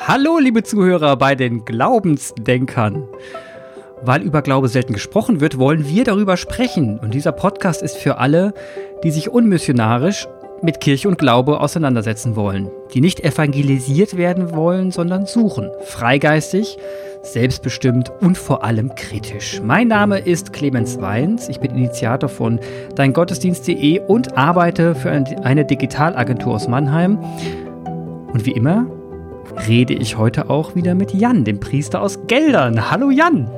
Hallo, liebe Zuhörer bei den Glaubensdenkern. Weil über Glaube selten gesprochen wird, wollen wir darüber sprechen. Und dieser Podcast ist für alle, die sich unmissionarisch mit Kirche und Glaube auseinandersetzen wollen, die nicht evangelisiert werden wollen, sondern suchen, freigeistig, selbstbestimmt und vor allem kritisch. Mein Name ist Clemens Weins, ich bin Initiator von deingottesdienst.de und arbeite für eine Digitalagentur aus Mannheim. Und wie immer rede ich heute auch wieder mit Jan, dem Priester aus Geldern. Hallo Jan.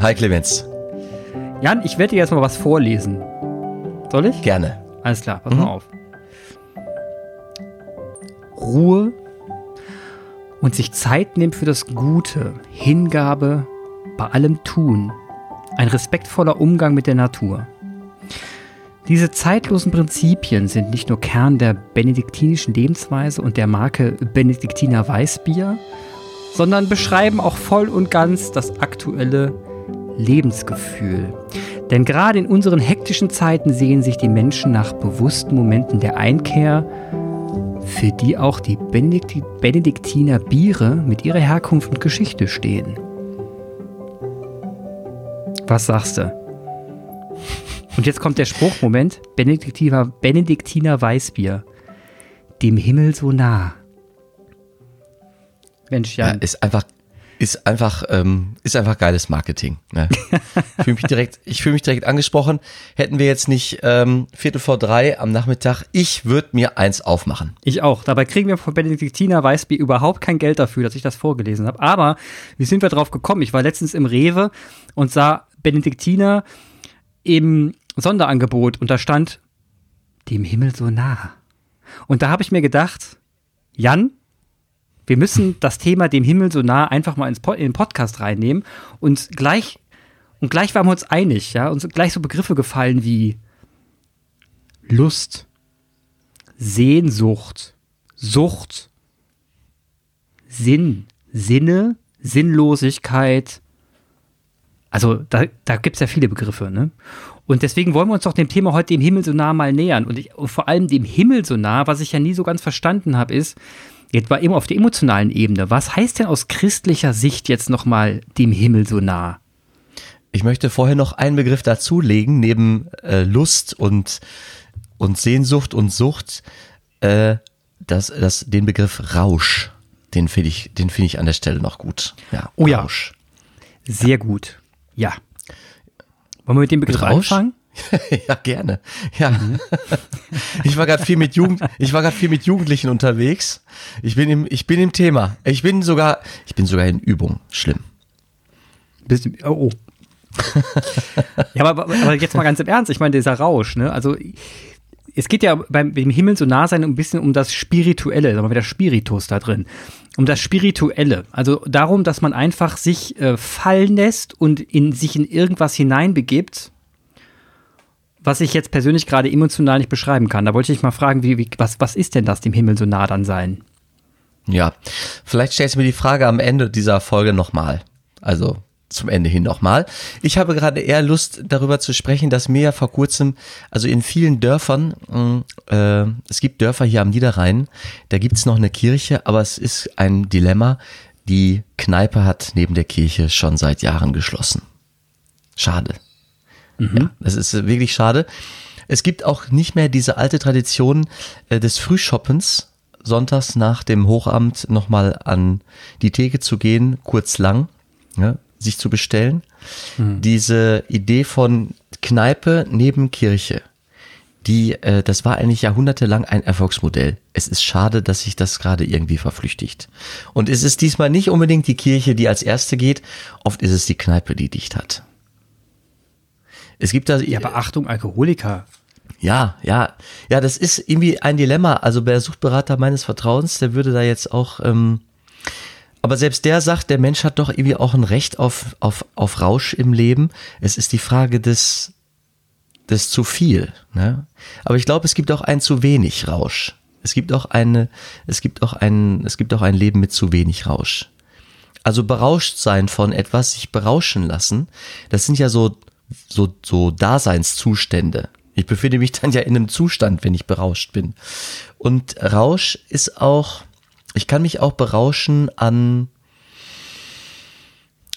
Hi Clemens. Jan, ich werde dir jetzt mal was vorlesen. Soll ich? Gerne. Alles klar, pass mhm. mal auf. Ruhe und sich Zeit nehmen für das Gute, Hingabe bei allem Tun, ein respektvoller Umgang mit der Natur. Diese zeitlosen Prinzipien sind nicht nur Kern der benediktinischen Lebensweise und der Marke Benediktiner Weißbier, sondern beschreiben auch voll und ganz das aktuelle Lebensgefühl. Denn gerade in unseren hektischen Zeiten sehen sich die Menschen nach bewussten Momenten der Einkehr, für die auch die Benediktiner Biere mit ihrer Herkunft und Geschichte stehen. Was sagst du? Und jetzt kommt der Spruchmoment. Benediktiner, Benediktiner Weißbier. Dem Himmel so nah. Mensch, Jan. Ja, ist einfach, ist einfach, ähm, ist einfach geiles Marketing. Ne? ich fühle mich direkt, ich fühle mich direkt angesprochen. Hätten wir jetzt nicht ähm, Viertel vor drei am Nachmittag, ich würde mir eins aufmachen. Ich auch. Dabei kriegen wir von Benediktiner Weißbier überhaupt kein Geld dafür, dass ich das vorgelesen habe. Aber wie sind wir drauf gekommen? Ich war letztens im Rewe und sah Benediktiner im Sonderangebot und da stand dem Himmel so nah. Und da habe ich mir gedacht, Jan, wir müssen das Thema dem Himmel so nah einfach mal ins in den Podcast reinnehmen und gleich und gleich waren wir uns einig, ja, uns gleich so Begriffe gefallen wie Lust, Sehnsucht, Sucht, Sinn, Sinne, Sinnlosigkeit. Also da, da gibt es ja viele Begriffe, ne? Und deswegen wollen wir uns doch dem Thema heute dem Himmel so nah mal nähern. Und, ich, und vor allem dem Himmel so nah, was ich ja nie so ganz verstanden habe, ist, jetzt war eben auf der emotionalen Ebene, was heißt denn aus christlicher Sicht jetzt nochmal dem Himmel so nah? Ich möchte vorher noch einen Begriff dazulegen, neben äh, Lust und, und Sehnsucht und Sucht, äh, das, das, den Begriff Rausch. Den finde ich, den finde ich an der Stelle noch gut. Ja, oh Rausch. ja. Sehr gut. Ja. Wollen wir mit dem Begriff mit anfangen? ja, gerne. Ja. Mhm. Ich war gerade viel mit Jugend, ich war gerade viel mit Jugendlichen unterwegs. Ich bin im, ich bin im Thema. Ich bin sogar, ich bin sogar in Übung. Schlimm. Bist du, oh, oh. ja, aber, aber jetzt mal ganz im Ernst. Ich meine, dieser Rausch, ne? Also, es geht ja beim, beim Himmel so nah sein ein bisschen um das Spirituelle, sagen wir wieder Spiritus da drin. Um das Spirituelle. Also darum, dass man einfach sich äh, fallen lässt und in sich in irgendwas hineinbegibt, was ich jetzt persönlich gerade emotional nicht beschreiben kann. Da wollte ich mal fragen, wie, wie, was, was ist denn das, dem Himmel so nah dann sein? Ja, vielleicht stellst du mir die Frage am Ende dieser Folge nochmal. Also zum Ende hin nochmal. Ich habe gerade eher Lust darüber zu sprechen, dass mir ja vor kurzem, also in vielen Dörfern, mm, äh, es gibt Dörfer hier am Niederrhein, da gibt's noch eine Kirche, aber es ist ein Dilemma. Die Kneipe hat neben der Kirche schon seit Jahren geschlossen. Schade. Mhm. Ja, das ist wirklich schade. Es gibt auch nicht mehr diese alte Tradition äh, des Frühshoppens, sonntags nach dem Hochamt nochmal an die Theke zu gehen, kurz lang. Ja, sich zu bestellen. Mhm. Diese Idee von Kneipe neben Kirche, die, äh, das war eigentlich jahrhundertelang ein Erfolgsmodell. Es ist schade, dass sich das gerade irgendwie verflüchtigt. Und es ist diesmal nicht unbedingt die Kirche, die als erste geht, oft ist es die Kneipe, die dicht hat. Es gibt da. Ja, Beachtung, Alkoholiker. Ja, ja, ja, das ist irgendwie ein Dilemma. Also der Suchtberater meines Vertrauens, der würde da jetzt auch ähm, aber selbst der sagt, der Mensch hat doch irgendwie auch ein Recht auf, auf, auf Rausch im Leben. Es ist die Frage des, des zu viel. Ne? Aber ich glaube, es gibt auch ein zu wenig Rausch. Es gibt auch eine, es gibt auch ein, es gibt auch ein Leben mit zu wenig Rausch. Also berauscht sein von etwas, sich berauschen lassen, das sind ja so, so, so Daseinszustände. Ich befinde mich dann ja in einem Zustand, wenn ich berauscht bin. Und Rausch ist auch, Ich kann mich auch berauschen an,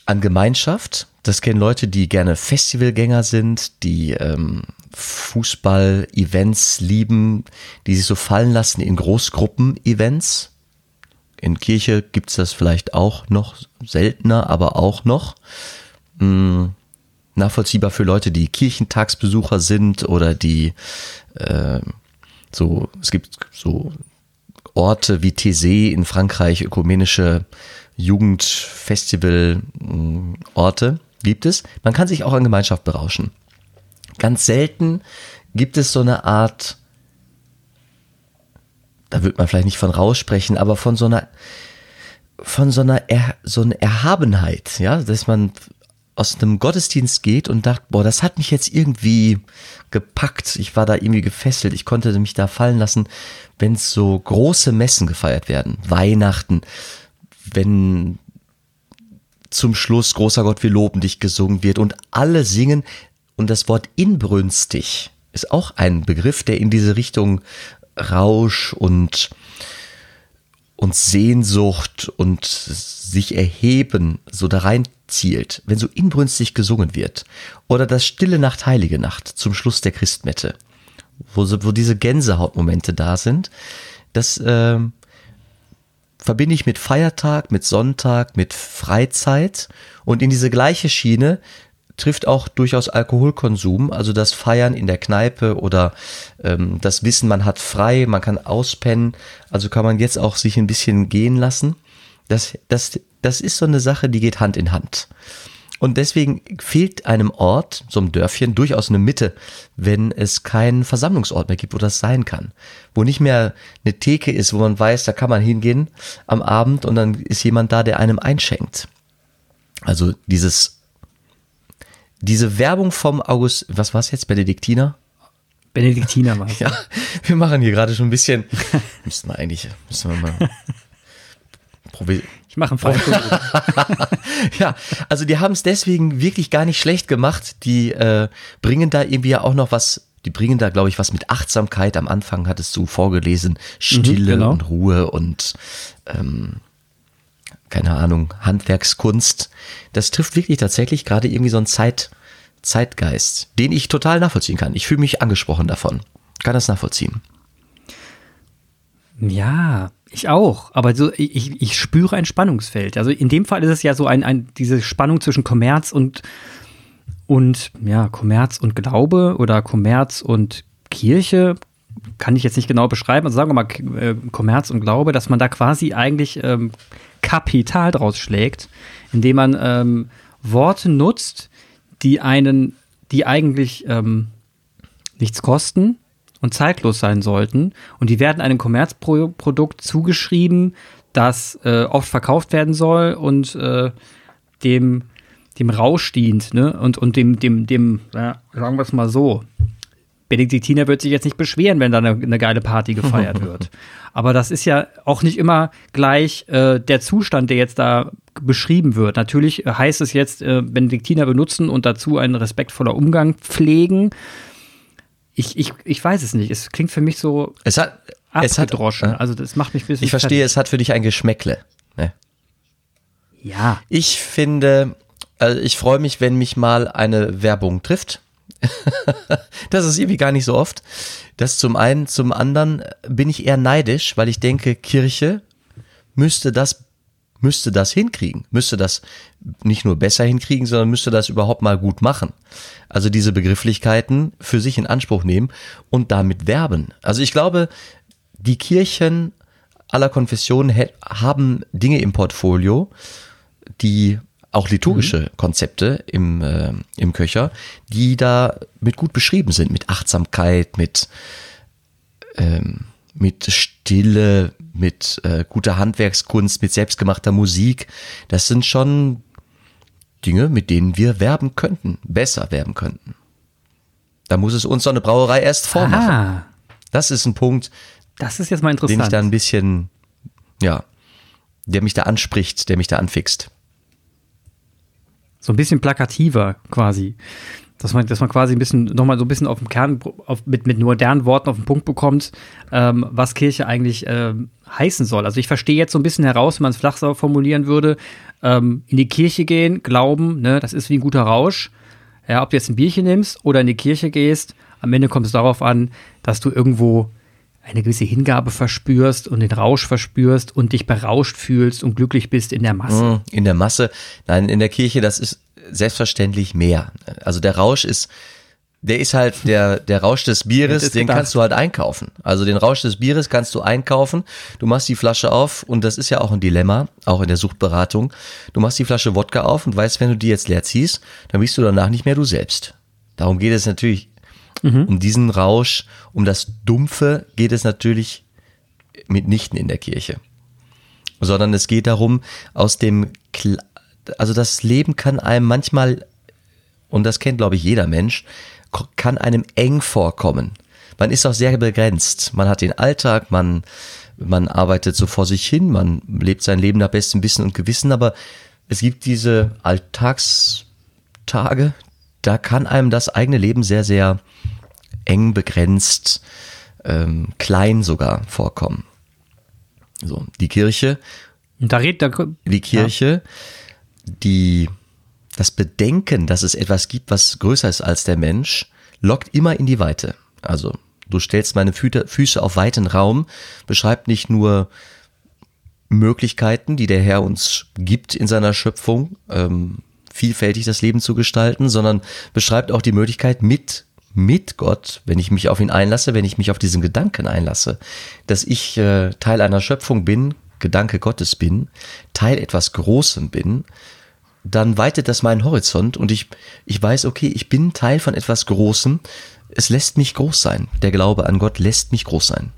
an Gemeinschaft. Das kennen Leute, die gerne Festivalgänger sind, die ähm, Fußball-Events lieben, die sich so fallen lassen in Großgruppen-Events. In Kirche gibt's das vielleicht auch noch seltener, aber auch noch. Hm, nachvollziehbar für Leute, die Kirchentagsbesucher sind oder die äh, so, es gibt so Orte wie Thésée in Frankreich, ökumenische Jugendfestival-Orte gibt es. Man kann sich auch an Gemeinschaft berauschen. Ganz selten gibt es so eine Art, da wird man vielleicht nicht von Rausch sprechen, aber von so einer, von so einer, er, so einer Erhabenheit, ja, dass man aus einem Gottesdienst geht und dachte, boah, das hat mich jetzt irgendwie gepackt. Ich war da irgendwie gefesselt. Ich konnte mich da fallen lassen, wenn so große Messen gefeiert werden. Weihnachten, wenn zum Schluss großer Gott, wir loben dich gesungen wird und alle singen und das Wort inbrünstig ist auch ein Begriff, der in diese Richtung Rausch und und Sehnsucht und sich erheben so da rein zielt, wenn so inbrünstig gesungen wird. Oder das Stille Nacht, Heilige Nacht zum Schluss der Christmette, wo, wo diese Gänsehautmomente da sind, das äh, verbinde ich mit Feiertag, mit Sonntag, mit Freizeit und in diese gleiche Schiene trifft auch durchaus Alkoholkonsum, also das Feiern in der Kneipe oder ähm, das Wissen, man hat frei, man kann auspennen, also kann man jetzt auch sich ein bisschen gehen lassen. Das, das, das ist so eine Sache, die geht Hand in Hand. Und deswegen fehlt einem Ort, so einem Dörfchen, durchaus eine Mitte, wenn es keinen Versammlungsort mehr gibt, wo das sein kann. Wo nicht mehr eine Theke ist, wo man weiß, da kann man hingehen am Abend und dann ist jemand da, der einem einschenkt. Also dieses diese Werbung vom August, was war es jetzt, Benediktiner? Benediktiner war es. Ja, wir machen hier gerade schon ein bisschen, müssten wir eigentlich, müssen wir mal probieren. Ich mache einen Fall. ja, also die haben es deswegen wirklich gar nicht schlecht gemacht. Die äh, bringen da irgendwie ja auch noch was, die bringen da, glaube ich, was mit Achtsamkeit. Am Anfang hattest du vorgelesen, Stille mhm, genau. und Ruhe und ähm, keine Ahnung, Handwerkskunst. Das trifft wirklich tatsächlich gerade irgendwie so einen Zeit, Zeitgeist, den ich total nachvollziehen kann. Ich fühle mich angesprochen davon. Kann das nachvollziehen. Ja, ich auch. Aber so, ich, ich spüre ein Spannungsfeld. Also in dem Fall ist es ja so ein, ein diese Spannung zwischen Kommerz und, und, ja, Kommerz und Glaube oder Kommerz und Kirche. Kann ich jetzt nicht genau beschreiben. Also sagen wir mal äh, Kommerz und Glaube, dass man da quasi eigentlich ähm, Kapital draus schlägt, indem man ähm, Worte nutzt, die einen, die eigentlich ähm, nichts kosten und zeitlos sein sollten. Und die werden einem Kommerzprodukt zugeschrieben, das äh, oft verkauft werden soll und äh, dem, dem Rausch dient, ne? Und, und dem, dem, dem, ja, sagen wir es mal so, Benediktiner wird sich jetzt nicht beschweren, wenn da eine, eine geile Party gefeiert wird. Aber das ist ja auch nicht immer gleich äh, der Zustand, der jetzt da beschrieben wird. Natürlich heißt es jetzt äh, Benediktiner benutzen und dazu ein respektvoller Umgang pflegen. Ich, ich, ich weiß es nicht. Es klingt für mich so es hat, abgedroschen. Es hat, also das macht mich ein bisschen. Ich verstehe, es hat für dich ein Geschmäckle. Ne? Ja. Ich finde, also ich freue mich, wenn mich mal eine Werbung trifft das ist irgendwie gar nicht so oft. Das zum einen, zum anderen bin ich eher neidisch, weil ich denke, Kirche müsste das müsste das hinkriegen, müsste das nicht nur besser hinkriegen, sondern müsste das überhaupt mal gut machen. Also diese Begrifflichkeiten für sich in Anspruch nehmen und damit werben. Also ich glaube, die Kirchen aller Konfessionen haben Dinge im Portfolio, die auch liturgische mhm. Konzepte im, äh, im Köcher, die da mit gut beschrieben sind, mit Achtsamkeit, mit, ähm, mit Stille, mit äh, guter Handwerkskunst, mit selbstgemachter Musik. Das sind schon Dinge, mit denen wir werben könnten, besser werben könnten. Da muss es uns so eine Brauerei erst vormachen. Ah. Das ist ein Punkt. Das ist jetzt mal interessant. Den ich da ein bisschen, ja, der mich da anspricht, der mich da anfixt. So ein bisschen plakativer quasi. Dass man, dass man quasi ein bisschen, nochmal so ein bisschen auf dem Kern, auf, mit, mit modernen Worten auf den Punkt bekommt, ähm, was Kirche eigentlich ähm, heißen soll. Also ich verstehe jetzt so ein bisschen heraus, wenn man es flach formulieren würde, ähm, in die Kirche gehen, glauben, ne, das ist wie ein guter Rausch. Ja, ob du jetzt ein Bierchen nimmst oder in die Kirche gehst, am Ende kommt es darauf an, dass du irgendwo eine gewisse Hingabe verspürst und den Rausch verspürst und dich berauscht fühlst und glücklich bist in der Masse. Hm, in der Masse. Nein, in der Kirche, das ist selbstverständlich mehr. Also der Rausch ist, der ist halt der, der Rausch des Bieres, den kannst du halt einkaufen. Also den Rausch des Bieres kannst du einkaufen. Du machst die Flasche auf und das ist ja auch ein Dilemma, auch in der Suchtberatung. Du machst die Flasche Wodka auf und weißt, wenn du die jetzt leer ziehst, dann bist du danach nicht mehr du selbst. Darum geht es natürlich Mhm. Um diesen Rausch, um das Dumpfe geht es natürlich mitnichten in der Kirche. Sondern es geht darum, aus dem, Kla also das Leben kann einem manchmal, und das kennt glaube ich jeder Mensch, kann einem eng vorkommen. Man ist auch sehr begrenzt. Man hat den Alltag, man, man arbeitet so vor sich hin, man lebt sein Leben nach bestem Wissen und Gewissen, aber es gibt diese Alltagstage, da kann einem das eigene Leben sehr, sehr eng begrenzt, ähm, klein sogar vorkommen. So, die Kirche. Da redet da, die Kirche, ja. die das Bedenken, dass es etwas gibt, was größer ist als der Mensch, lockt immer in die Weite. Also du stellst meine Füße auf weiten Raum, beschreibt nicht nur Möglichkeiten, die der Herr uns gibt in seiner Schöpfung, ähm, vielfältig das Leben zu gestalten, sondern beschreibt auch die Möglichkeit, mit mit Gott, wenn ich mich auf ihn einlasse, wenn ich mich auf diesen Gedanken einlasse, dass ich äh, Teil einer Schöpfung bin, Gedanke Gottes bin, Teil etwas Großem bin, dann weitet das meinen Horizont und ich, ich weiß, okay, ich bin Teil von etwas Großem. Es lässt mich groß sein. Der Glaube an Gott lässt mich groß sein.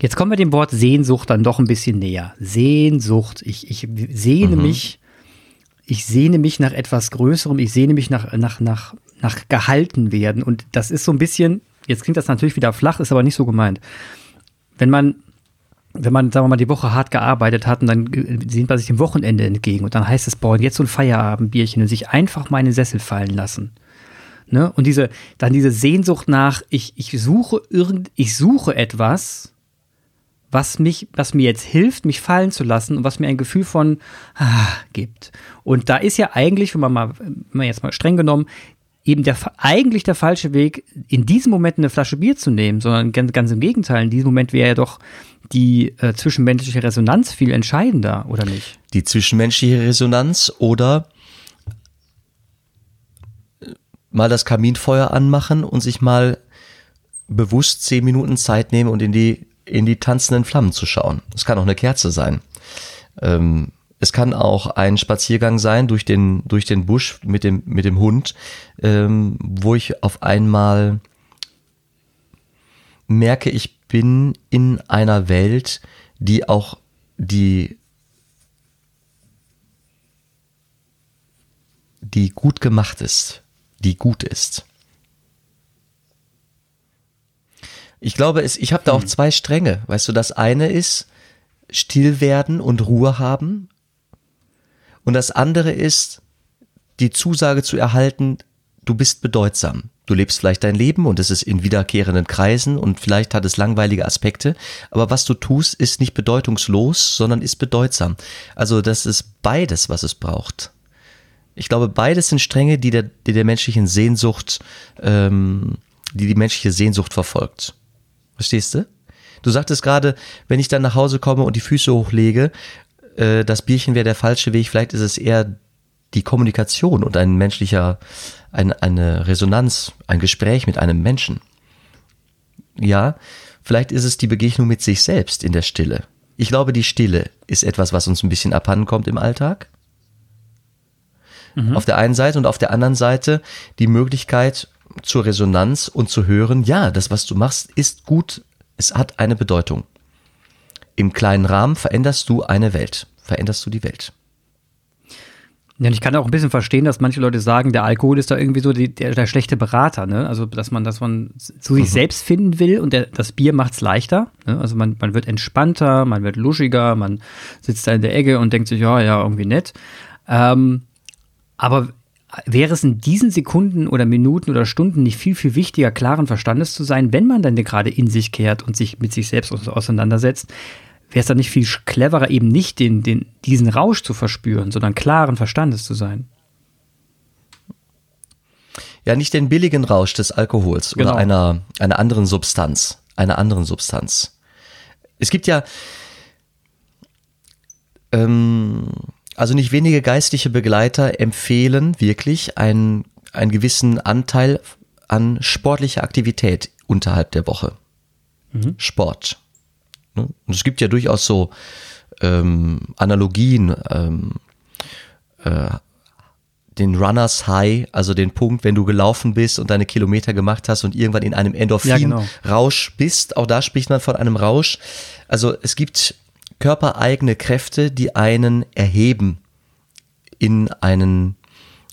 Jetzt kommen wir dem Wort Sehnsucht dann doch ein bisschen näher. Sehnsucht. Ich, ich sehne mhm. mich ich sehne mich nach etwas Größerem, ich sehne mich nach, nach, nach, nach gehalten werden. Und das ist so ein bisschen, jetzt klingt das natürlich wieder flach, ist aber nicht so gemeint. Wenn man, wenn man, sagen wir mal, die Woche hart gearbeitet hat und dann sehnt man sich dem Wochenende entgegen und dann heißt es, boah, jetzt so ein Feierabendbierchen und sich einfach mal in den Sessel fallen lassen. Ne? Und diese, dann diese Sehnsucht nach, ich, ich suche irgend, ich suche etwas, was mich, was mir jetzt hilft, mich fallen zu lassen und was mir ein Gefühl von ah, gibt. Und da ist ja eigentlich, wenn man mal, wenn man jetzt mal streng genommen, eben der eigentlich der falsche Weg, in diesem Moment eine Flasche Bier zu nehmen, sondern ganz, ganz im Gegenteil. In diesem Moment wäre ja doch die äh, zwischenmenschliche Resonanz viel entscheidender, oder nicht? Die zwischenmenschliche Resonanz oder mal das Kaminfeuer anmachen und sich mal bewusst zehn Minuten Zeit nehmen und in die in die tanzenden Flammen zu schauen. Es kann auch eine Kerze sein. Ähm, es kann auch ein Spaziergang sein durch den, durch den Busch mit dem, mit dem Hund, ähm, wo ich auf einmal merke, ich bin in einer Welt, die auch die, die gut gemacht ist, die gut ist. Ich glaube, es, ich habe da auch hm. zwei Stränge. Weißt du, das eine ist still werden und Ruhe haben. Und das andere ist die Zusage zu erhalten, du bist bedeutsam. Du lebst vielleicht dein Leben und es ist in wiederkehrenden Kreisen und vielleicht hat es langweilige Aspekte, aber was du tust, ist nicht bedeutungslos, sondern ist bedeutsam. Also das ist beides, was es braucht. Ich glaube, beides sind Stränge, die der, die der menschlichen Sehnsucht, ähm, die die menschliche Sehnsucht verfolgt. Verstehst du? Du sagtest gerade, wenn ich dann nach Hause komme und die Füße hochlege, äh, das Bierchen wäre der falsche Weg. Vielleicht ist es eher die Kommunikation und ein menschlicher, ein, eine Resonanz, ein Gespräch mit einem Menschen. Ja, vielleicht ist es die Begegnung mit sich selbst in der Stille. Ich glaube, die Stille ist etwas, was uns ein bisschen abhanden kommt im Alltag. Mhm. Auf der einen Seite und auf der anderen Seite die Möglichkeit, zur Resonanz und zu hören, ja, das, was du machst, ist gut, es hat eine Bedeutung. Im kleinen Rahmen veränderst du eine Welt, veränderst du die Welt. Ja, und ich kann auch ein bisschen verstehen, dass manche Leute sagen, der Alkohol ist da irgendwie so die, der, der, schlechte Berater, ne? Also, dass man, dass man zu sich mhm. selbst finden will und der, das Bier macht's leichter. Ne? Also man, man wird entspannter, man wird luschiger, man sitzt da in der Ecke und denkt sich, ja, ja, irgendwie nett. Ähm, aber wäre es in diesen Sekunden oder Minuten oder Stunden nicht viel, viel wichtiger, klaren Verstandes zu sein, wenn man dann gerade in sich kehrt und sich mit sich selbst auseinandersetzt? Wäre es dann nicht viel cleverer, eben nicht den, den, diesen Rausch zu verspüren, sondern klaren Verstandes zu sein? Ja, nicht den billigen Rausch des Alkohols genau. oder einer, einer anderen Substanz. Einer anderen Substanz. Es gibt ja, ähm, also nicht wenige geistliche Begleiter empfehlen wirklich einen, einen gewissen Anteil an sportlicher Aktivität unterhalb der Woche. Mhm. Sport. Ne? Und es gibt ja durchaus so ähm, Analogien, ähm, äh, den Runners High, also den Punkt, wenn du gelaufen bist und deine Kilometer gemacht hast und irgendwann in einem Endorphin-Rausch ja, genau. bist. Auch da spricht man von einem Rausch. Also es gibt körpereigene Kräfte, die einen erheben in einen,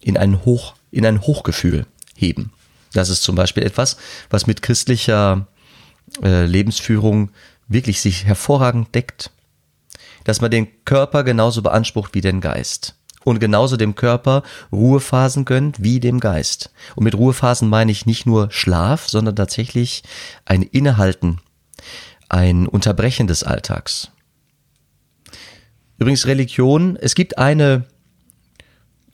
in einen Hoch, in ein Hochgefühl heben. Das ist zum Beispiel etwas, was mit christlicher äh, Lebensführung wirklich sich hervorragend deckt. Dass man den Körper genauso beansprucht wie den Geist. Und genauso dem Körper Ruhephasen gönnt wie dem Geist. Und mit Ruhephasen meine ich nicht nur Schlaf, sondern tatsächlich ein Innehalten, ein Unterbrechen des Alltags. Übrigens Religion, es gibt eine,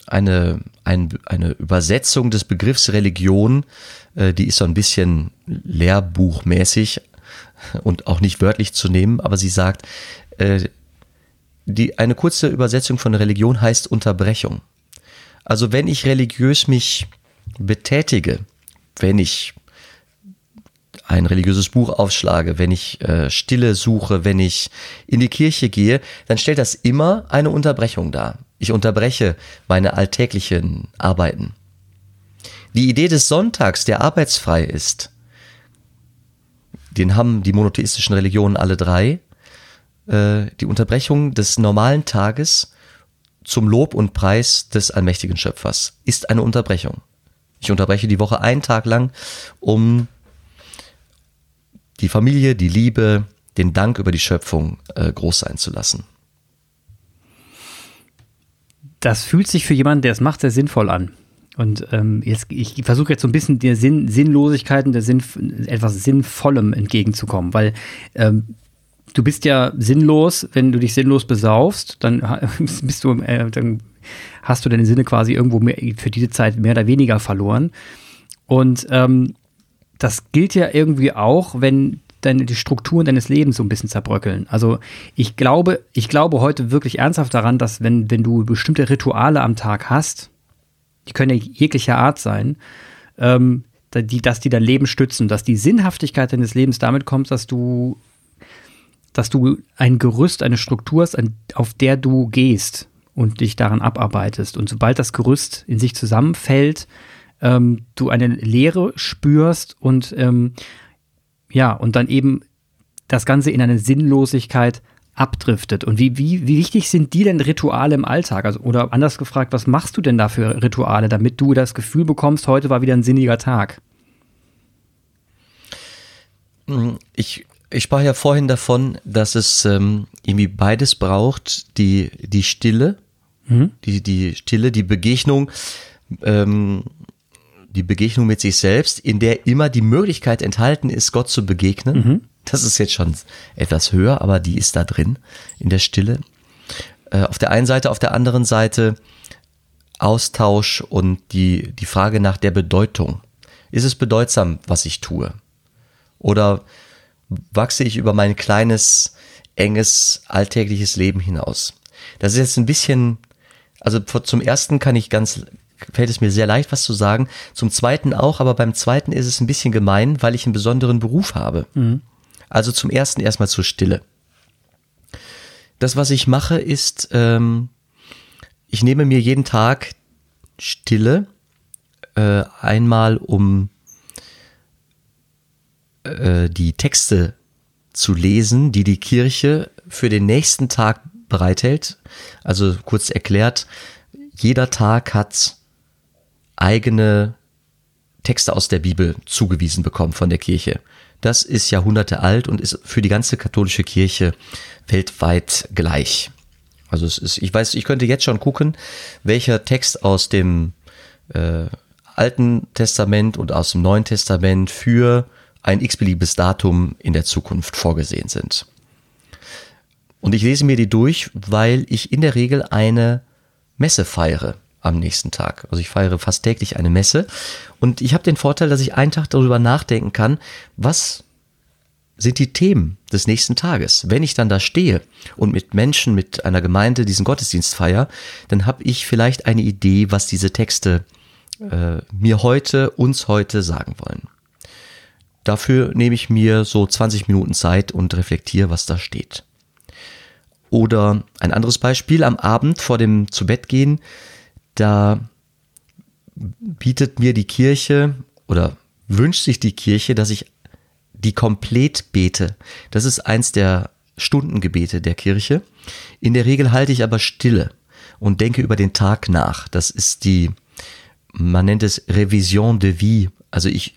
eine, ein, eine Übersetzung des Begriffs Religion, äh, die ist so ein bisschen lehrbuchmäßig und auch nicht wörtlich zu nehmen, aber sie sagt, äh, die, eine kurze Übersetzung von Religion heißt Unterbrechung. Also wenn ich religiös mich betätige, wenn ich ein religiöses Buch aufschlage, wenn ich äh, Stille suche, wenn ich in die Kirche gehe, dann stellt das immer eine Unterbrechung dar. Ich unterbreche meine alltäglichen Arbeiten. Die Idee des Sonntags, der arbeitsfrei ist, den haben die monotheistischen Religionen alle drei, äh, die Unterbrechung des normalen Tages zum Lob und Preis des allmächtigen Schöpfers ist eine Unterbrechung. Ich unterbreche die Woche einen Tag lang, um die Familie, die Liebe, den Dank über die Schöpfung äh, groß sein zu lassen. Das fühlt sich für jemanden, der es macht, sehr sinnvoll an. Und ähm, jetzt, ich versuche jetzt so ein bisschen der Sinn, Sinnlosigkeiten, der Sinn, etwas Sinnvollem entgegenzukommen, weil ähm, du bist ja sinnlos, wenn du dich sinnlos besaufst, dann bist du, äh, dann hast du deine Sinne quasi irgendwo mehr, für diese Zeit mehr oder weniger verloren. Und ähm, das gilt ja irgendwie auch, wenn deine, die Strukturen deines Lebens so ein bisschen zerbröckeln. Also ich glaube, ich glaube heute wirklich ernsthaft daran, dass wenn, wenn du bestimmte Rituale am Tag hast, die können ja jeglicher Art sein, ähm, die, dass die dein Leben stützen, dass die Sinnhaftigkeit deines Lebens damit kommt, dass du, dass du ein Gerüst, eine Struktur hast, auf der du gehst und dich daran abarbeitest. Und sobald das Gerüst in sich zusammenfällt, ähm, du eine Leere spürst und ähm, ja, und dann eben das Ganze in eine Sinnlosigkeit abdriftet. Und wie, wie, wie wichtig sind die denn Rituale im Alltag? Also, oder anders gefragt, was machst du denn da für Rituale, damit du das Gefühl bekommst, heute war wieder ein sinniger Tag? Ich, ich sprach ja vorhin davon, dass es ähm, irgendwie beides braucht, die, die Stille, mhm. die, die Stille, die Begegnung ähm, die Begegnung mit sich selbst, in der immer die Möglichkeit enthalten ist, Gott zu begegnen. Mhm. Das ist jetzt schon etwas höher, aber die ist da drin, in der Stille. Äh, auf der einen Seite, auf der anderen Seite Austausch und die, die Frage nach der Bedeutung. Ist es bedeutsam, was ich tue? Oder wachse ich über mein kleines, enges, alltägliches Leben hinaus? Das ist jetzt ein bisschen, also zum ersten kann ich ganz fällt es mir sehr leicht, was zu sagen. Zum zweiten auch, aber beim zweiten ist es ein bisschen gemein, weil ich einen besonderen Beruf habe. Mhm. Also zum ersten erstmal zur Stille. Das, was ich mache, ist, ähm, ich nehme mir jeden Tag Stille, äh, einmal um äh, die Texte zu lesen, die die Kirche für den nächsten Tag bereithält. Also kurz erklärt, jeder Tag hat eigene Texte aus der Bibel zugewiesen bekommen von der Kirche. Das ist Jahrhunderte alt und ist für die ganze katholische Kirche weltweit gleich. Also es ist, ich weiß, ich könnte jetzt schon gucken, welcher Text aus dem äh, Alten Testament und aus dem Neuen Testament für ein x-beliebiges Datum in der Zukunft vorgesehen sind. Und ich lese mir die durch, weil ich in der Regel eine Messe feiere am nächsten Tag. Also ich feiere fast täglich eine Messe und ich habe den Vorteil, dass ich einen Tag darüber nachdenken kann, was sind die Themen des nächsten Tages. Wenn ich dann da stehe und mit Menschen, mit einer Gemeinde diesen Gottesdienst feiere, dann habe ich vielleicht eine Idee, was diese Texte äh, mir heute, uns heute sagen wollen. Dafür nehme ich mir so 20 Minuten Zeit und reflektiere, was da steht. Oder ein anderes Beispiel, am Abend vor dem Zubettgehen, da bietet mir die Kirche oder wünscht sich die Kirche, dass ich die komplett bete. Das ist eins der Stundengebete der Kirche. In der Regel halte ich aber Stille und denke über den Tag nach. Das ist die, man nennt es Revision de vie. Also ich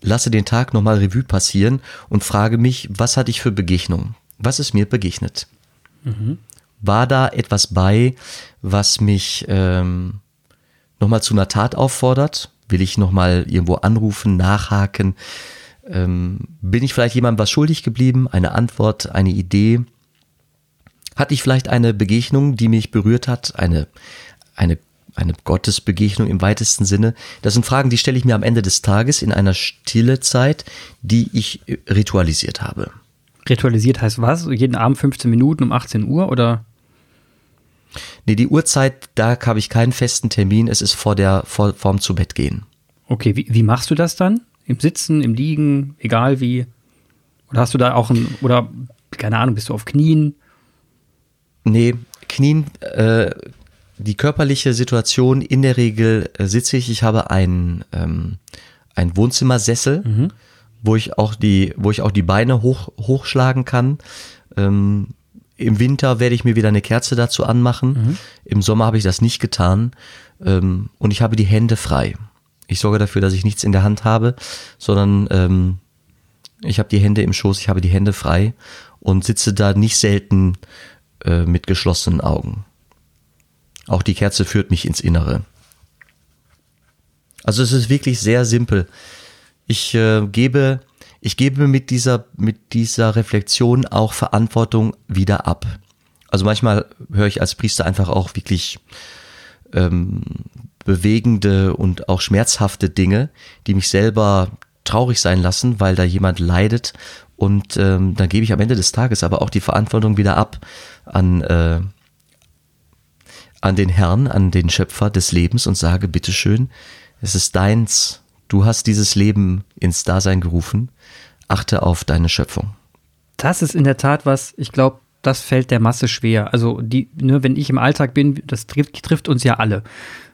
lasse den Tag nochmal Revue passieren und frage mich, was hatte ich für Begegnungen? Was ist mir begegnet? Mhm. War da etwas bei, was mich ähm, nochmal zu einer Tat auffordert? Will ich nochmal irgendwo anrufen, nachhaken? Ähm, bin ich vielleicht jemandem was schuldig geblieben? Eine Antwort, eine Idee? Hatte ich vielleicht eine Begegnung, die mich berührt hat? Eine, eine, eine Gottesbegegnung im weitesten Sinne? Das sind Fragen, die stelle ich mir am Ende des Tages in einer stille Zeit, die ich ritualisiert habe. Ritualisiert heißt was? Jeden Abend 15 Minuten um 18 Uhr oder? Nee, die Uhrzeit, da habe ich keinen festen Termin. Es ist vor der, vor, vorm zu Bett gehen. Okay, wie, wie machst du das dann? Im Sitzen, im Liegen, egal wie? Oder hast du da auch ein, oder keine Ahnung, bist du auf Knien? Nee, Knien, äh, die körperliche Situation, in der Regel äh, sitze ich, ich habe ein, ähm, Wohnzimmersessel, mhm. Wo ich auch die, wo ich auch die Beine hoch, hochschlagen kann. Ähm, Im Winter werde ich mir wieder eine Kerze dazu anmachen. Mhm. Im Sommer habe ich das nicht getan. Ähm, und ich habe die Hände frei. Ich sorge dafür, dass ich nichts in der Hand habe, sondern ähm, ich habe die Hände im Schoß, ich habe die Hände frei und sitze da nicht selten äh, mit geschlossenen Augen. Auch die Kerze führt mich ins Innere. Also es ist wirklich sehr simpel. Ich äh, gebe, ich gebe mit dieser, mit dieser Reflexion auch Verantwortung wieder ab. Also manchmal höre ich als Priester einfach auch wirklich ähm, bewegende und auch schmerzhafte Dinge, die mich selber traurig sein lassen, weil da jemand leidet. Und ähm, dann gebe ich am Ende des Tages aber auch die Verantwortung wieder ab an, äh, an den Herrn, an den Schöpfer des Lebens und sage, bitteschön, es ist deins. Du hast dieses Leben ins Dasein gerufen. Achte auf deine Schöpfung. Das ist in der Tat was, ich glaube, das fällt der Masse schwer. Also die, ne, wenn ich im Alltag bin, das trifft, trifft uns ja alle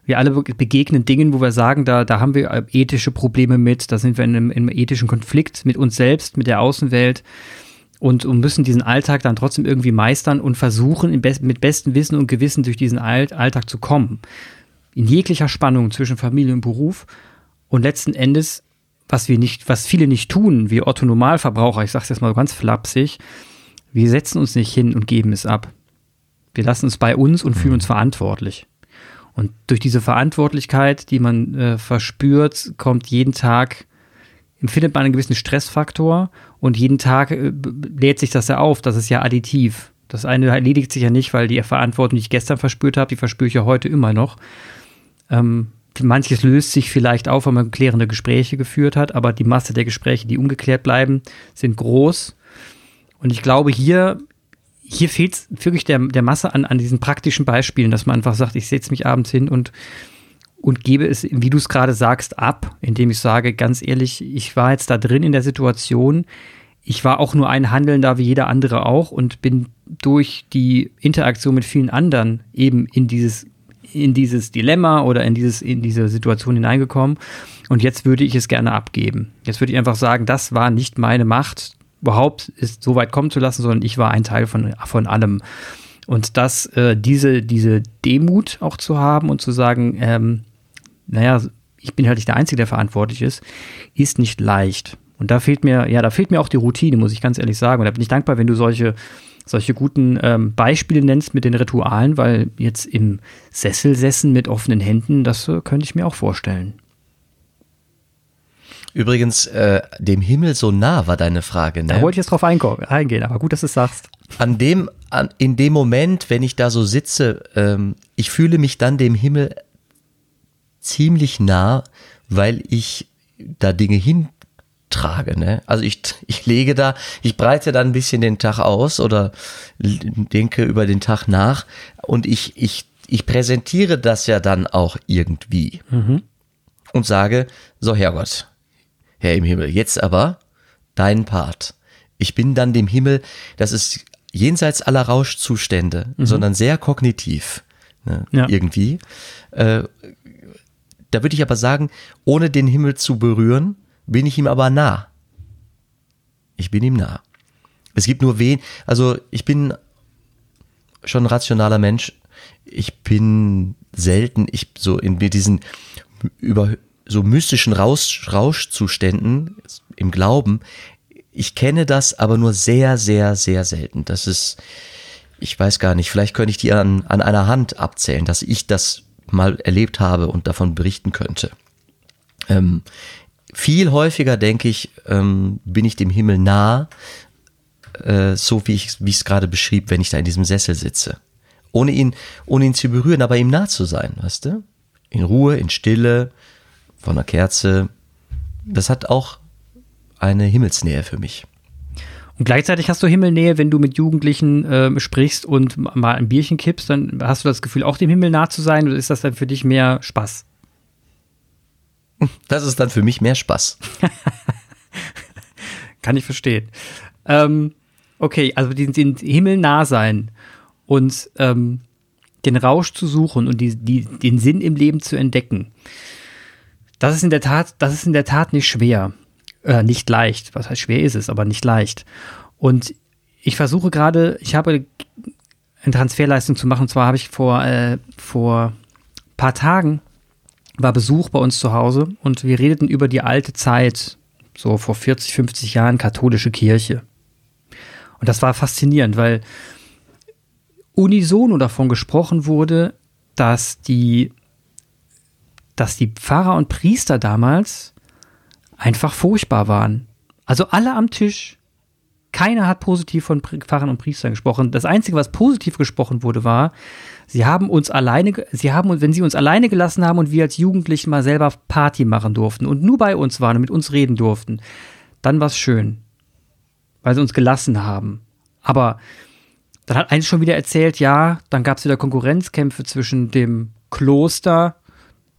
wir alle begegnen Dingen, wo wir sagen, da, da haben wir äh, ethische Probleme mit, da sind wir in einem, in einem ethischen Konflikt mit uns selbst, mit der Außenwelt und, und müssen diesen Alltag dann trotzdem irgendwie meistern und versuchen, Be mit bestem Wissen und Gewissen durch diesen All Alltag zu kommen. In jeglicher Spannung zwischen Familie und Beruf und letzten Endes, was wir nicht, was viele nicht tun, wir Otto Normalverbraucher, ich sage es jetzt mal ganz flapsig, wir setzen uns nicht hin und geben es ab. Wir lassen es bei uns und fühlen mhm. uns verantwortlich. Und durch diese Verantwortlichkeit, die man äh, verspürt, kommt jeden Tag, empfindet man einen gewissen Stressfaktor und jeden Tag äh, lädt sich das ja auf. Das ist ja additiv. Das eine erledigt sich ja nicht, weil die Verantwortung, die ich gestern verspürt habe, die verspüre ich ja heute immer noch. Ähm, manches löst sich vielleicht auf, wenn man klärende Gespräche geführt hat, aber die Masse der Gespräche, die ungeklärt bleiben, sind groß. Und ich glaube, hier hier fehlt es wirklich der, der Masse an, an diesen praktischen Beispielen, dass man einfach sagt, ich setze mich abends hin und, und gebe es, wie du es gerade sagst, ab, indem ich sage, ganz ehrlich, ich war jetzt da drin in der Situation, ich war auch nur ein Handelnder wie jeder andere auch und bin durch die Interaktion mit vielen anderen eben in dieses in dieses Dilemma oder in dieses in diese Situation hineingekommen und jetzt würde ich es gerne abgeben. Jetzt würde ich einfach sagen, das war nicht meine Macht, überhaupt ist so weit kommen zu lassen, sondern ich war ein Teil von, von allem. Und das, äh, diese, diese Demut auch zu haben und zu sagen, ähm, naja, ich bin halt nicht der Einzige, der verantwortlich ist, ist nicht leicht. Und da fehlt mir, ja, da fehlt mir auch die Routine, muss ich ganz ehrlich sagen. Und da bin ich dankbar, wenn du solche, solche guten ähm, Beispiele nennst mit den Ritualen, weil jetzt im Sessel sessen mit offenen Händen, das äh, könnte ich mir auch vorstellen. Übrigens, äh, dem Himmel so nah war deine Frage, ne? Da wollte ich jetzt drauf eingehen, aber gut, dass du es sagst. An dem, an, in dem Moment, wenn ich da so sitze, ähm, ich fühle mich dann dem Himmel ziemlich nah, weil ich da Dinge hintrage. Ne? Also ich, ich lege da, ich breite dann ein bisschen den Tag aus oder denke über den Tag nach und ich, ich, ich präsentiere das ja dann auch irgendwie mhm. und sage, so Herrgott, Herr im Himmel, jetzt aber dein Part. Ich bin dann dem Himmel, das ist jenseits aller Rauschzustände, mhm. sondern sehr kognitiv ne, ja. irgendwie. Äh, da würde ich aber sagen, ohne den Himmel zu berühren, bin ich ihm aber nah. Ich bin ihm nah. Es gibt nur wen, also ich bin schon ein rationaler Mensch. Ich bin selten, ich so in diesen über so mystischen Rausch, Rauschzuständen im Glauben. Ich kenne das aber nur sehr, sehr, sehr selten. Das ist, ich weiß gar nicht, vielleicht könnte ich die an, an einer Hand abzählen, dass ich das mal erlebt habe und davon berichten könnte. Ähm, viel häufiger, denke ich, ähm, bin ich dem Himmel nah, äh, so wie ich es gerade beschrieb, wenn ich da in diesem Sessel sitze. Ohne ihn, ohne ihn zu berühren, aber ihm nah zu sein, weißt du? In Ruhe, in Stille, von einer Kerze. Das hat auch eine Himmelsnähe für mich. Und gleichzeitig hast du Himmelnähe, wenn du mit Jugendlichen äh, sprichst und mal ein Bierchen kippst, dann hast du das Gefühl, auch dem Himmel nah zu sein oder ist das dann für dich mehr Spaß? Das ist dann für mich mehr Spaß. Kann ich verstehen. Ähm, okay, also den, den Himmel nah sein und ähm, den Rausch zu suchen und die, die, den Sinn im Leben zu entdecken. Das ist in der Tat, das ist in der Tat nicht schwer äh, nicht leicht. Was heißt schwer ist es, aber nicht leicht. Und ich versuche gerade, ich habe eine Transferleistung zu machen. Und zwar habe ich vor, äh, vor paar Tagen war Besuch bei uns zu Hause und wir redeten über die alte Zeit, so vor 40, 50 Jahren katholische Kirche. Und das war faszinierend, weil unisono davon gesprochen wurde, dass die, dass die Pfarrer und Priester damals einfach furchtbar waren. Also alle am Tisch. Keiner hat positiv von Pfarrern und Priestern gesprochen. Das Einzige, was positiv gesprochen wurde, war, sie haben uns alleine, sie haben, wenn sie uns alleine gelassen haben und wir als Jugendliche mal selber Party machen durften und nur bei uns waren und mit uns reden durften, dann war es schön. Weil sie uns gelassen haben. Aber dann hat eins schon wieder erzählt, ja, dann gab es wieder Konkurrenzkämpfe zwischen dem Kloster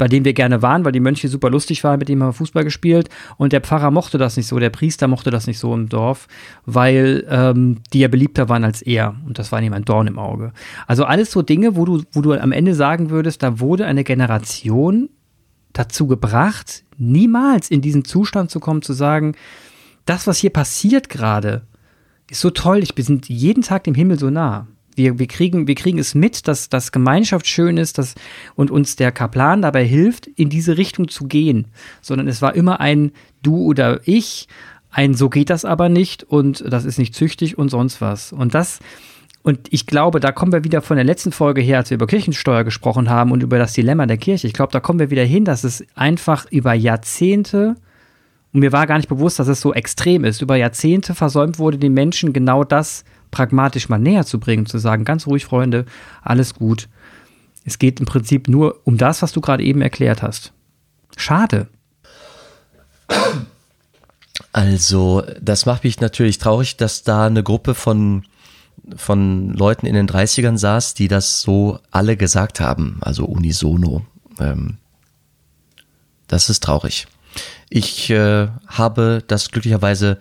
bei denen wir gerne waren, weil die Mönche super lustig waren, mit denen haben wir Fußball gespielt. Und der Pfarrer mochte das nicht so, der Priester mochte das nicht so im Dorf, weil ähm, die ja beliebter waren als er. Und das war ihm ein Dorn im Auge. Also alles so Dinge, wo du, wo du am Ende sagen würdest, da wurde eine Generation dazu gebracht, niemals in diesen Zustand zu kommen, zu sagen, das, was hier passiert gerade, ist so toll, ich bin jeden Tag dem Himmel so nah wir, wir, kriegen, wir kriegen es mit, dass, dass Gemeinschaft schön ist dass, und uns der Kaplan dabei hilft, in diese Richtung zu gehen. Sondern es war immer ein Du oder ich, ein So geht das aber nicht und das ist nicht züchtig und sonst was. Und das, und ich glaube, da kommen wir wieder von der letzten Folge her, als wir über Kirchensteuer gesprochen haben und über das Dilemma der Kirche. Ich glaube, da kommen wir wieder hin, dass es einfach über Jahrzehnte und mir war gar nicht bewusst, dass es so extrem ist. Über Jahrzehnte versäumt wurde, den Menschen genau das pragmatisch mal näher zu bringen, zu sagen, ganz ruhig, Freunde, alles gut. Es geht im Prinzip nur um das, was du gerade eben erklärt hast. Schade. Also, das macht mich natürlich traurig, dass da eine Gruppe von, von Leuten in den 30ern saß, die das so alle gesagt haben, also unisono. Ähm, das ist traurig. Ich äh, habe das glücklicherweise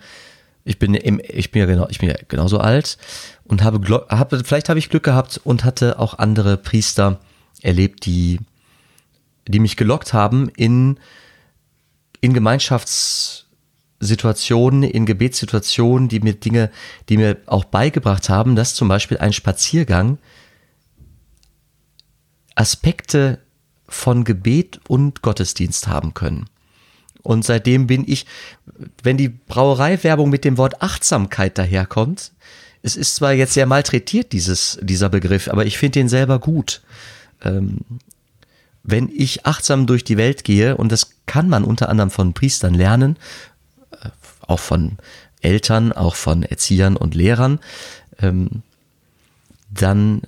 ich bin im, ich bin ja genau, ich bin ja genauso alt und habe, habe vielleicht habe ich Glück gehabt und hatte auch andere Priester erlebt, die, die mich gelockt haben in, in Gemeinschaftssituationen, in Gebetssituationen, die mir Dinge, die mir auch beigebracht haben, dass zum Beispiel ein Spaziergang Aspekte von Gebet und Gottesdienst haben können. Und seitdem bin ich, wenn die Brauereiwerbung mit dem Wort Achtsamkeit daherkommt, es ist zwar jetzt sehr malträtiert, dieses, dieser Begriff, aber ich finde den selber gut. Ähm, wenn ich achtsam durch die Welt gehe, und das kann man unter anderem von Priestern lernen, äh, auch von Eltern, auch von Erziehern und Lehrern, ähm, dann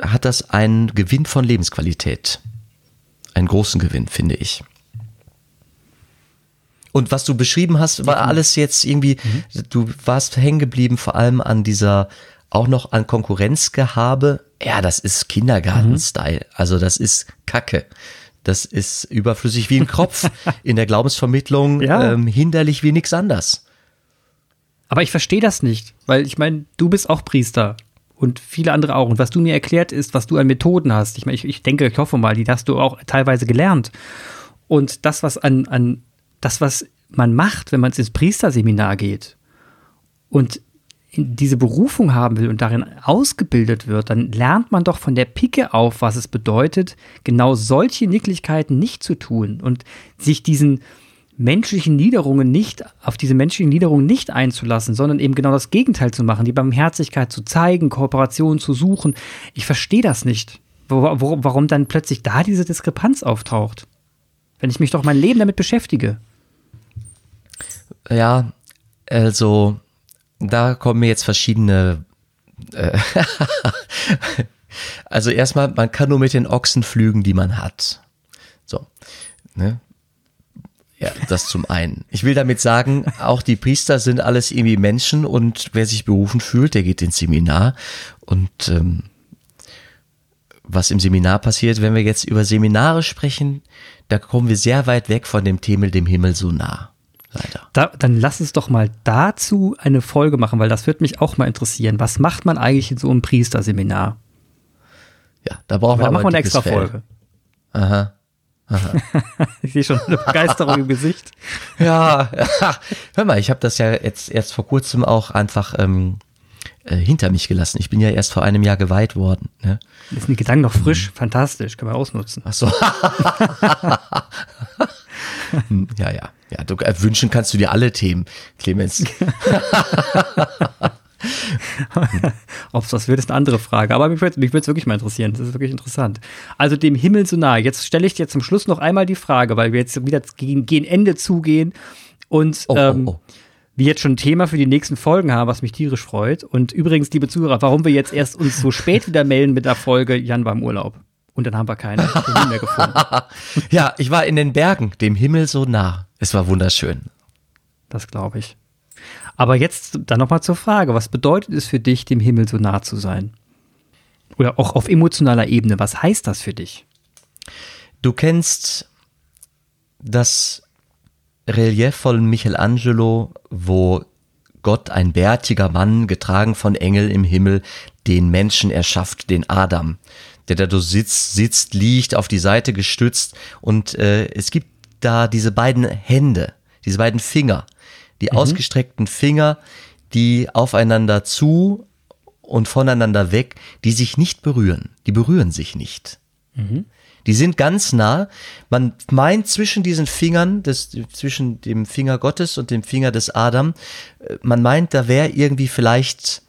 hat das einen Gewinn von Lebensqualität. Einen großen Gewinn, finde ich. Und was du beschrieben hast, war alles jetzt irgendwie, mhm. du warst hängen geblieben, vor allem an dieser, auch noch an Konkurrenzgehabe. Ja, das ist Kindergarten-Style. Mhm. Also das ist Kacke. Das ist überflüssig wie ein Kropf in der Glaubensvermittlung, ja. ähm, hinderlich wie nichts anders. Aber ich verstehe das nicht, weil ich meine, du bist auch Priester und viele andere auch. Und was du mir erklärt ist, was du an Methoden hast. Ich meine, ich, ich denke, ich hoffe mal, die hast du auch teilweise gelernt. Und das, was an, an das, was man macht, wenn man ins Priesterseminar geht und diese Berufung haben will und darin ausgebildet wird, dann lernt man doch von der Picke auf, was es bedeutet, genau solche Nicklichkeiten nicht zu tun und sich diesen menschlichen Niederungen nicht, auf diese menschlichen Niederungen nicht einzulassen, sondern eben genau das Gegenteil zu machen, die Barmherzigkeit zu zeigen, Kooperation zu suchen. Ich verstehe das nicht, warum dann plötzlich da diese Diskrepanz auftaucht. Wenn ich mich doch mein Leben damit beschäftige. Ja, also da kommen mir jetzt verschiedene. Äh, also erstmal, man kann nur mit den Ochsen flügen, die man hat. So. Ne? Ja, das zum einen. Ich will damit sagen, auch die Priester sind alles irgendwie Menschen und wer sich berufen fühlt, der geht ins Seminar. Und ähm, was im Seminar passiert, wenn wir jetzt über Seminare sprechen, da kommen wir sehr weit weg von dem Thema dem Himmel so nah leider. Da, dann lass uns doch mal dazu eine Folge machen, weil das wird mich auch mal interessieren. Was macht man eigentlich in so einem Priesterseminar? Ja, da brauchen wir da machen wir eine extra Fell. Folge. Aha. Aha. ich sehe schon eine Begeisterung im Gesicht. Ja, hör mal, ich habe das ja jetzt erst vor kurzem auch einfach ähm, äh, hinter mich gelassen. Ich bin ja erst vor einem Jahr geweiht worden. Ne? Ist die Gedanken noch frisch, mhm. fantastisch, kann man ausnutzen. Ach so. Hm, ja, ja. Ja, du, äh, wünschen kannst du dir alle Themen, Clemens. Ob es das wird, ist eine andere Frage. Aber mich würde es wirklich mal interessieren. Das ist wirklich interessant. Also dem Himmel so nah. Jetzt stelle ich dir zum Schluss noch einmal die Frage, weil wir jetzt wieder gegen, gegen Ende zugehen und oh, oh ähm, oh, oh. wir jetzt schon ein Thema für die nächsten Folgen haben, was mich tierisch freut. Und übrigens, liebe Zuhörer, warum wir jetzt erst uns so spät wieder melden mit der Folge, Jan war im Urlaub. Und dann haben wir keine Termin mehr gefunden. ja, ich war in den Bergen, dem Himmel so nah. Es war wunderschön. Das glaube ich. Aber jetzt dann nochmal zur Frage, was bedeutet es für dich, dem Himmel so nah zu sein? Oder auch auf emotionaler Ebene, was heißt das für dich? Du kennst das Relief von Michelangelo, wo Gott, ein bärtiger Mann, getragen von Engel im Himmel, den Menschen erschafft, den Adam der da sitzt, sitzt, liegt, auf die Seite gestützt und äh, es gibt da diese beiden Hände, diese beiden Finger, die mhm. ausgestreckten Finger, die aufeinander zu und voneinander weg, die sich nicht berühren. Die berühren sich nicht. Mhm. Die sind ganz nah. Man meint zwischen diesen Fingern, des, zwischen dem Finger Gottes und dem Finger des Adam, äh, man meint, da wäre irgendwie vielleicht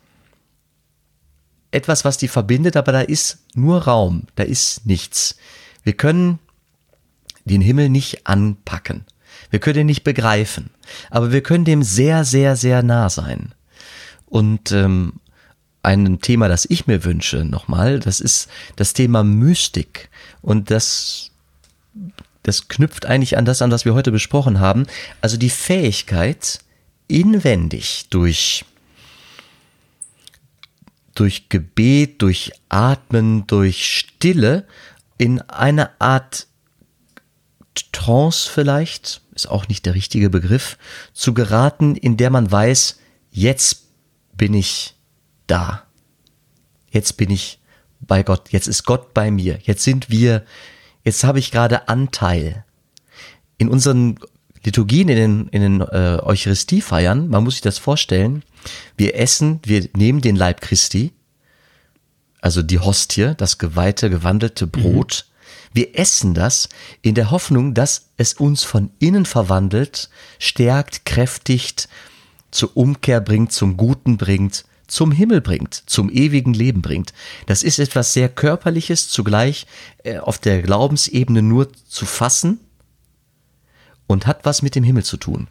etwas, was die verbindet, aber da ist nur Raum, da ist nichts. Wir können den Himmel nicht anpacken. Wir können ihn nicht begreifen. Aber wir können dem sehr, sehr, sehr nah sein. Und ähm, ein Thema, das ich mir wünsche, nochmal, das ist das Thema Mystik. Und das, das knüpft eigentlich an das an, was wir heute besprochen haben. Also die Fähigkeit, inwendig durch durch Gebet, durch Atmen, durch Stille in eine Art Trance vielleicht, ist auch nicht der richtige Begriff, zu geraten, in der man weiß, jetzt bin ich da. Jetzt bin ich bei Gott. Jetzt ist Gott bei mir. Jetzt sind wir, jetzt habe ich gerade Anteil. In unseren Liturgien, in den, in den äh, Eucharistiefeiern, man muss sich das vorstellen, wir essen, wir nehmen den Leib Christi, also die Hostie, das geweihte, gewandelte Brot. Mhm. Wir essen das in der Hoffnung, dass es uns von innen verwandelt, stärkt, kräftigt, zur Umkehr bringt, zum Guten bringt, zum Himmel bringt, zum ewigen Leben bringt. Das ist etwas sehr Körperliches, zugleich äh, auf der Glaubensebene nur zu fassen und hat was mit dem Himmel zu tun.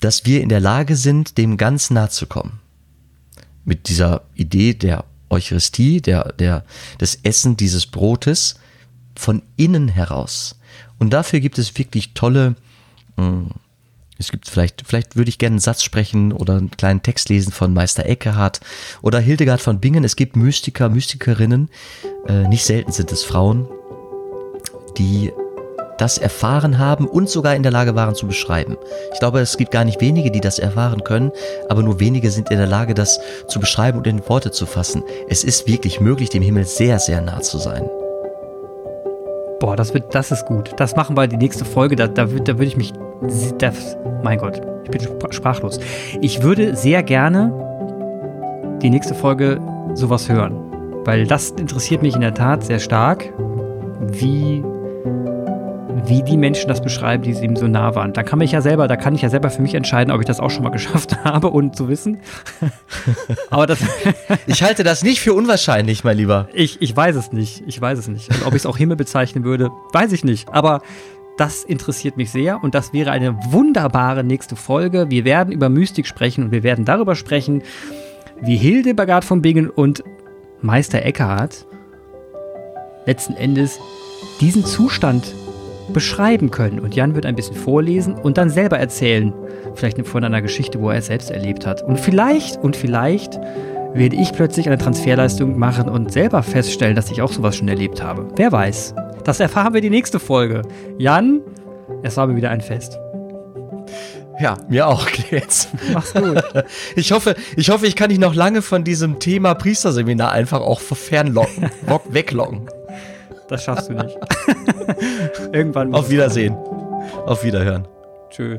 Dass wir in der Lage sind, dem ganz nah zu kommen. Mit dieser Idee der Eucharistie, der, der, des Essen dieses Brotes von innen heraus. Und dafür gibt es wirklich tolle, hm, es gibt vielleicht, vielleicht würde ich gerne einen Satz sprechen oder einen kleinen Text lesen von Meister Eckehardt oder Hildegard von Bingen. Es gibt Mystiker, Mystikerinnen, äh, nicht selten sind es Frauen, die das erfahren haben und sogar in der Lage waren zu beschreiben. Ich glaube, es gibt gar nicht wenige, die das erfahren können, aber nur wenige sind in der Lage, das zu beschreiben und in Worte zu fassen. Es ist wirklich möglich, dem Himmel sehr, sehr nah zu sein. Boah, das wird, das ist gut. Das machen wir die nächste Folge. Da, da, da würde ich mich, das, mein Gott, ich bin sprachlos. Ich würde sehr gerne die nächste Folge sowas hören, weil das interessiert mich in der Tat sehr stark, wie wie die Menschen das beschreiben, die ihm so nah waren. Da kann ich ja selber, da kann ich ja selber für mich entscheiden, ob ich das auch schon mal geschafft habe und zu wissen. Aber das. ich halte das nicht für unwahrscheinlich, mein Lieber. Ich, ich weiß es nicht. Ich weiß es nicht. Und ob ich es auch Himmel bezeichnen würde, weiß ich nicht. Aber das interessiert mich sehr und das wäre eine wunderbare nächste Folge. Wir werden über Mystik sprechen und wir werden darüber sprechen, wie Hildebagard von Bingen und Meister Eckhart letzten Endes diesen Zustand beschreiben können. Und Jan wird ein bisschen vorlesen und dann selber erzählen. Vielleicht von einer Geschichte, wo er es selbst erlebt hat. Und vielleicht, und vielleicht werde ich plötzlich eine Transferleistung machen und selber feststellen, dass ich auch sowas schon erlebt habe. Wer weiß. Das erfahren wir die nächste Folge. Jan, es war mir wieder ein Fest. Ja, mir auch jetzt. Mach's gut. Ich hoffe, ich hoffe, ich kann dich noch lange von diesem Thema Priesterseminar einfach auch fernlocken, weglocken. Das schaffst du nicht. Irgendwann. Auf Wiedersehen. Auf Wiederhören. Tschö.